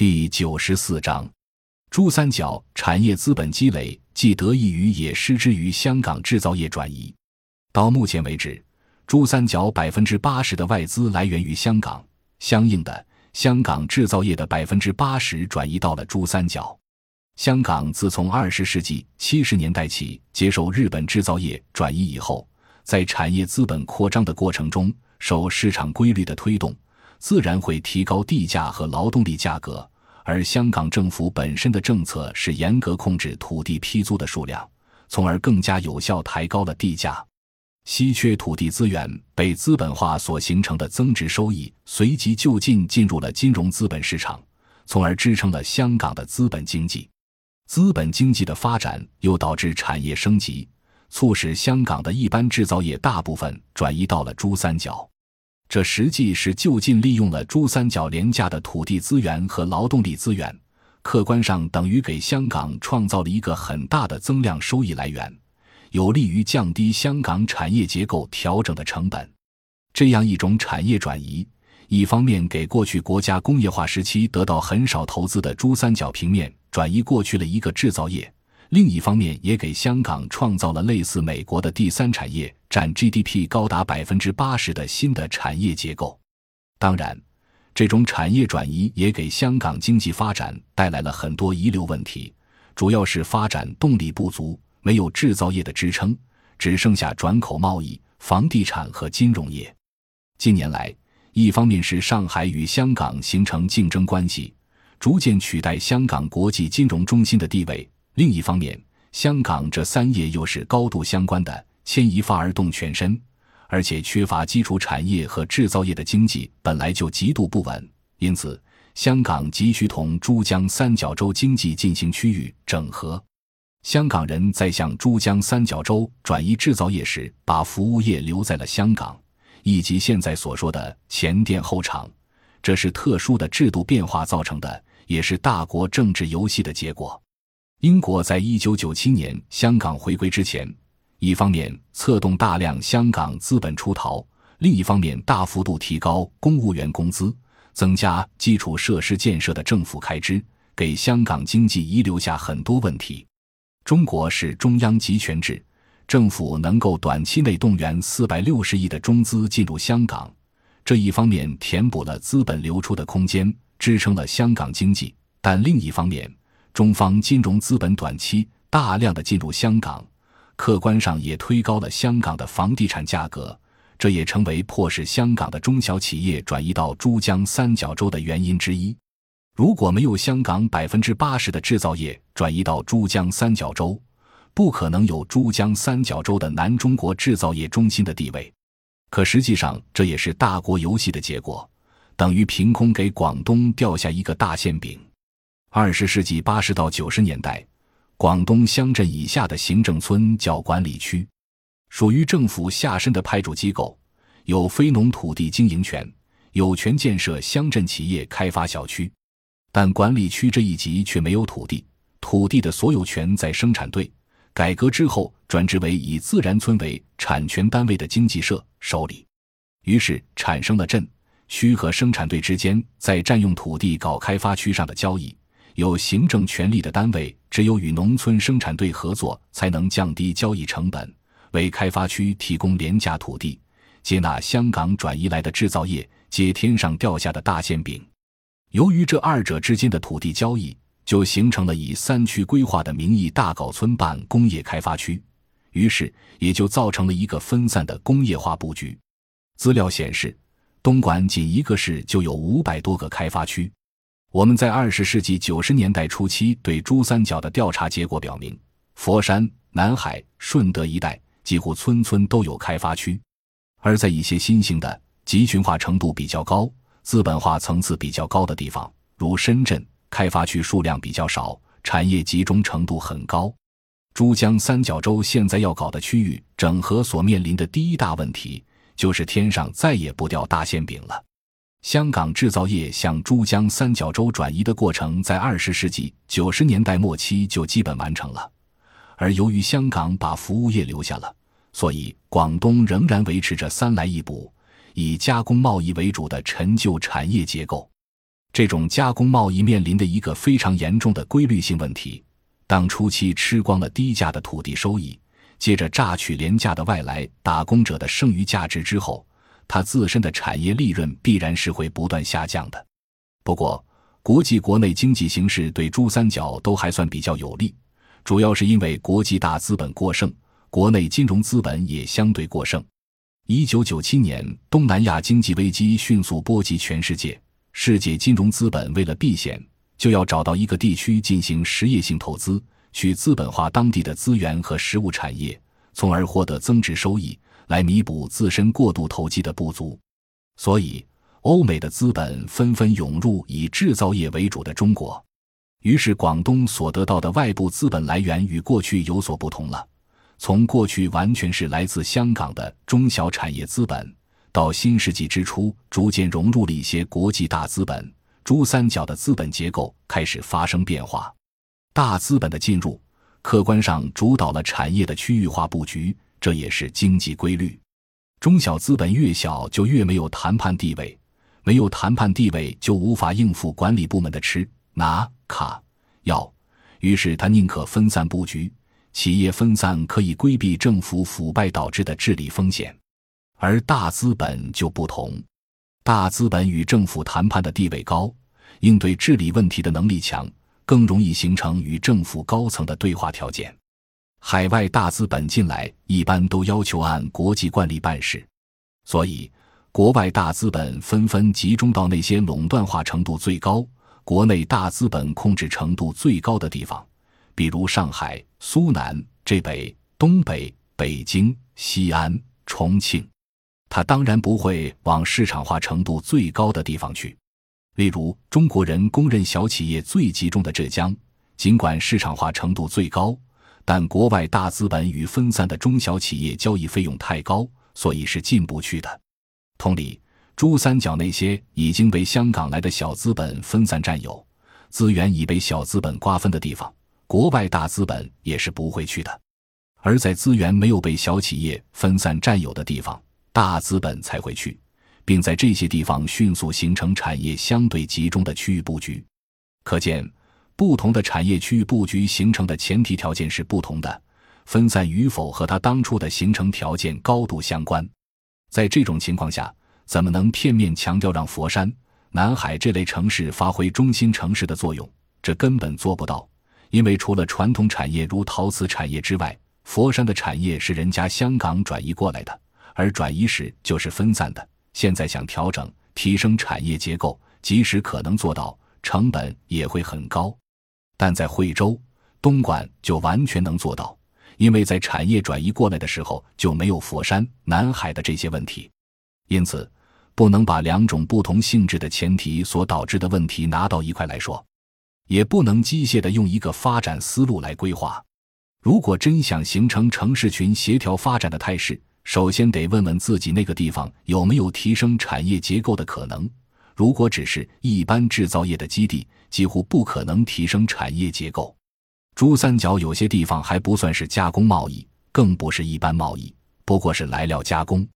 第九十四章，珠三角产业资本积累既得益于也失之于香港制造业转移。到目前为止，珠三角百分之八十的外资来源于香港，相应的，香港制造业的百分之八十转移到了珠三角。香港自从二十世纪七十年代起接受日本制造业转移以后，在产业资本扩张的过程中，受市场规律的推动，自然会提高地价和劳动力价格。而香港政府本身的政策是严格控制土地批租的数量，从而更加有效抬高了地价。稀缺土地资源被资本化所形成的增值收益，随即就近进入了金融资本市场，从而支撑了香港的资本经济。资本经济的发展又导致产业升级，促使香港的一般制造业大部分转移到了珠三角。这实际是就近利用了珠三角廉价的土地资源和劳动力资源，客观上等于给香港创造了一个很大的增量收益来源，有利于降低香港产业结构调整的成本。这样一种产业转移。一方面给过去国家工业化时期得到很少投资的珠三角平面转移过去了一个制造业，另一方面也给香港创造了类似美国的第三产业占 GDP 高达百分之八十的新的产业结构。当然，这种产业转移也给香港经济发展带来了很多遗留问题，主要是发展动力不足，没有制造业的支撑，只剩下转口贸易、房地产和金融业。近年来，一方面是上海与香港形成竞争关系，逐渐取代香港国际金融中心的地位；另一方面，香港这三业又是高度相关的，牵一发而动全身，而且缺乏基础产业和制造业的经济本来就极度不稳，因此，香港急需同珠江三角洲经济进行区域整合。香港人在向珠江三角洲转移制造业时，把服务业留在了香港。以及现在所说的前店后厂，这是特殊的制度变化造成的，也是大国政治游戏的结果。英国在一九九七年香港回归之前，一方面策动大量香港资本出逃，另一方面大幅度提高公务员工资，增加基础设施建设的政府开支，给香港经济遗留下很多问题。中国是中央集权制。政府能够短期内动员四百六十亿的中资进入香港，这一方面填补了资本流出的空间，支撑了香港经济；但另一方面，中方金融资本短期大量的进入香港，客观上也推高了香港的房地产价格，这也成为迫使香港的中小企业转移到珠江三角洲的原因之一。如果没有香港百分之八十的制造业转移到珠江三角洲，不可能有珠江三角洲的南中国制造业中心的地位，可实际上这也是大国游戏的结果，等于凭空给广东掉下一个大馅饼。二十世纪八十到九十年代，广东乡镇以下的行政村叫管理区，属于政府下申的派驻机构，有非农土地经营权，有权建设乡镇企业开发小区，但管理区这一级却没有土地，土地的所有权在生产队。改革之后，转制为以自然村为产权单位的经济社手里，于是产生了镇区和生产队之间在占用土地搞开发区上的交易。有行政权力的单位，只有与农村生产队合作，才能降低交易成本，为开发区提供廉价土地，接纳香港转移来的制造业，接天上掉下的大馅饼。由于这二者之间的土地交易。就形成了以三区规划的名义大搞村办工业开发区，于是也就造成了一个分散的工业化布局。资料显示，东莞仅一个市就有五百多个开发区。我们在二十世纪九十年代初期对珠三角的调查结果表明，佛山、南海、顺德一带几乎村村都有开发区，而在一些新兴的集群化程度比较高、资本化层次比较高的地方，如深圳。开发区数量比较少，产业集中程度很高。珠江三角洲现在要搞的区域整合所面临的第一大问题，就是天上再也不掉大馅饼了。香港制造业向珠江三角洲转移的过程，在二十世纪九十年代末期就基本完成了。而由于香港把服务业留下了，所以广东仍然维持着三来一补、以加工贸易为主的陈旧产业结构。这种加工贸易面临的一个非常严重的规律性问题：当初期吃光了低价的土地收益，接着榨取廉价的外来打工者的剩余价值之后，它自身的产业利润必然是会不断下降的。不过，国际国内经济形势对珠三角都还算比较有利，主要是因为国际大资本过剩，国内金融资本也相对过剩。一九九七年，东南亚经济危机迅速波及全世界，世界金融资本为了避险，就要找到一个地区进行实业性投资，去资本化当地的资源和实物产业，从而获得增值收益，来弥补自身过度投机的不足。所以。欧美的资本纷纷涌入以制造业为主的中国，于是广东所得到的外部资本来源与过去有所不同了。从过去完全是来自香港的中小产业资本，到新世纪之初逐渐融入了一些国际大资本，珠三角的资本结构开始发生变化。大资本的进入，客观上主导了产业的区域化布局，这也是经济规律。中小资本越小，就越没有谈判地位。没有谈判地位，就无法应付管理部门的吃拿卡要，于是他宁可分散布局。企业分散可以规避政府腐败导致的治理风险，而大资本就不同。大资本与政府谈判的地位高，应对治理问题的能力强，更容易形成与政府高层的对话条件。海外大资本进来，一般都要求按国际惯例办事，所以。国外大资本纷纷集中到那些垄断化程度最高、国内大资本控制程度最高的地方，比如上海、苏南、浙北、东北、北京、西安、重庆。他当然不会往市场化程度最高的地方去。例如，中国人公认小企业最集中的浙江，尽管市场化程度最高，但国外大资本与分散的中小企业交易费用太高，所以是进不去的。同理，珠三角那些已经被香港来的小资本分散占有、资源已被小资本瓜分的地方，国外大资本也是不会去的；而在资源没有被小企业分散占有的地方，大资本才会去，并在这些地方迅速形成产业相对集中的区域布局。可见，不同的产业区域布局形成的前提条件是不同的，分散与否和它当初的形成条件高度相关。在这种情况下，怎么能片面强调让佛山、南海这类城市发挥中心城市的作用？这根本做不到，因为除了传统产业如陶瓷产业之外，佛山的产业是人家香港转移过来的，而转移时就是分散的。现在想调整、提升产业结构，即使可能做到，成本也会很高。但在惠州、东莞就完全能做到。因为在产业转移过来的时候就没有佛山、南海的这些问题，因此不能把两种不同性质的前提所导致的问题拿到一块来说，也不能机械的用一个发展思路来规划。如果真想形成城市群协调发展的态势，首先得问问自己那个地方有没有提升产业结构的可能。如果只是一般制造业的基地，几乎不可能提升产业结构。珠三角有些地方还不算是加工贸易，更不是一般贸易，不过是来料加工。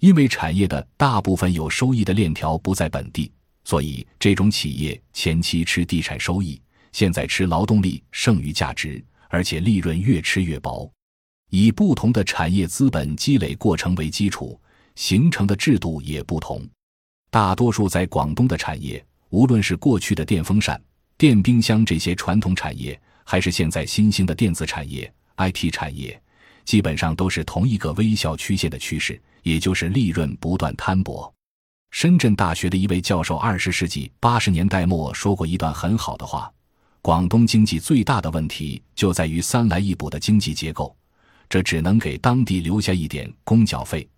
因为产业的大部分有收益的链条不在本地，所以这种企业前期吃地产收益，现在吃劳动力剩余价值，而且利润越吃越薄。以不同的产业资本积累过程为基础，形成的制度也不同。大多数在广东的产业，无论是过去的电风扇、电冰箱这些传统产业。还是现在新兴的电子产业、IT 产业，基本上都是同一个微笑曲线的趋势，也就是利润不断摊薄。深圳大学的一位教授二十世纪八十年代末说过一段很好的话：广东经济最大的问题就在于三来一补的经济结构，这只能给当地留下一点公缴费，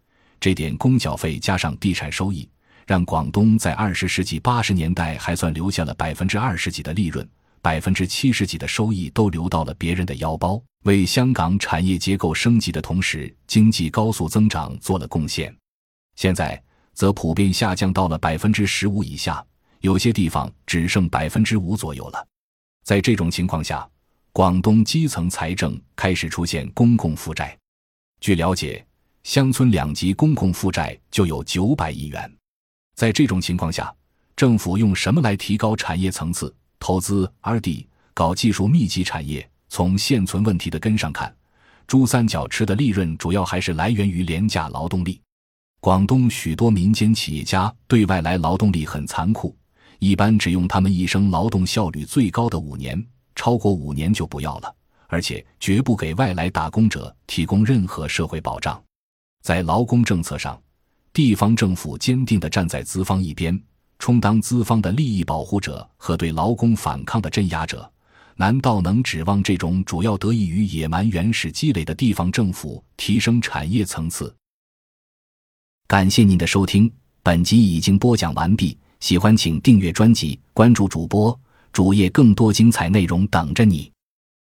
这点公缴费加上地产收益，让广东在二十世纪八十年代还算留下了百分之二十几的利润。百分之七十几的收益都流到了别人的腰包，为香港产业结构升级的同时，经济高速增长做了贡献。现在则普遍下降到了百分之十五以下，有些地方只剩百分之五左右了。在这种情况下，广东基层财政开始出现公共负债。据了解，乡村两级公共负债就有九百亿元。在这种情况下，政府用什么来提高产业层次？投资 R&D，搞技术密集产业。从现存问题的根上看，珠三角吃的利润主要还是来源于廉价劳动力。广东许多民间企业家对外来劳动力很残酷，一般只用他们一生劳动效率最高的五年，超过五年就不要了，而且绝不给外来打工者提供任何社会保障。在劳工政策上，地方政府坚定地站在资方一边，充当资方的利益保护者和对劳工反抗的镇压者。难道能指望这种主要得益于野蛮原始积累的地方政府提升产业层次？感谢您的收听，本集已经播讲完毕。喜欢请订阅专辑，关注主播主页，更多精彩内容等着你。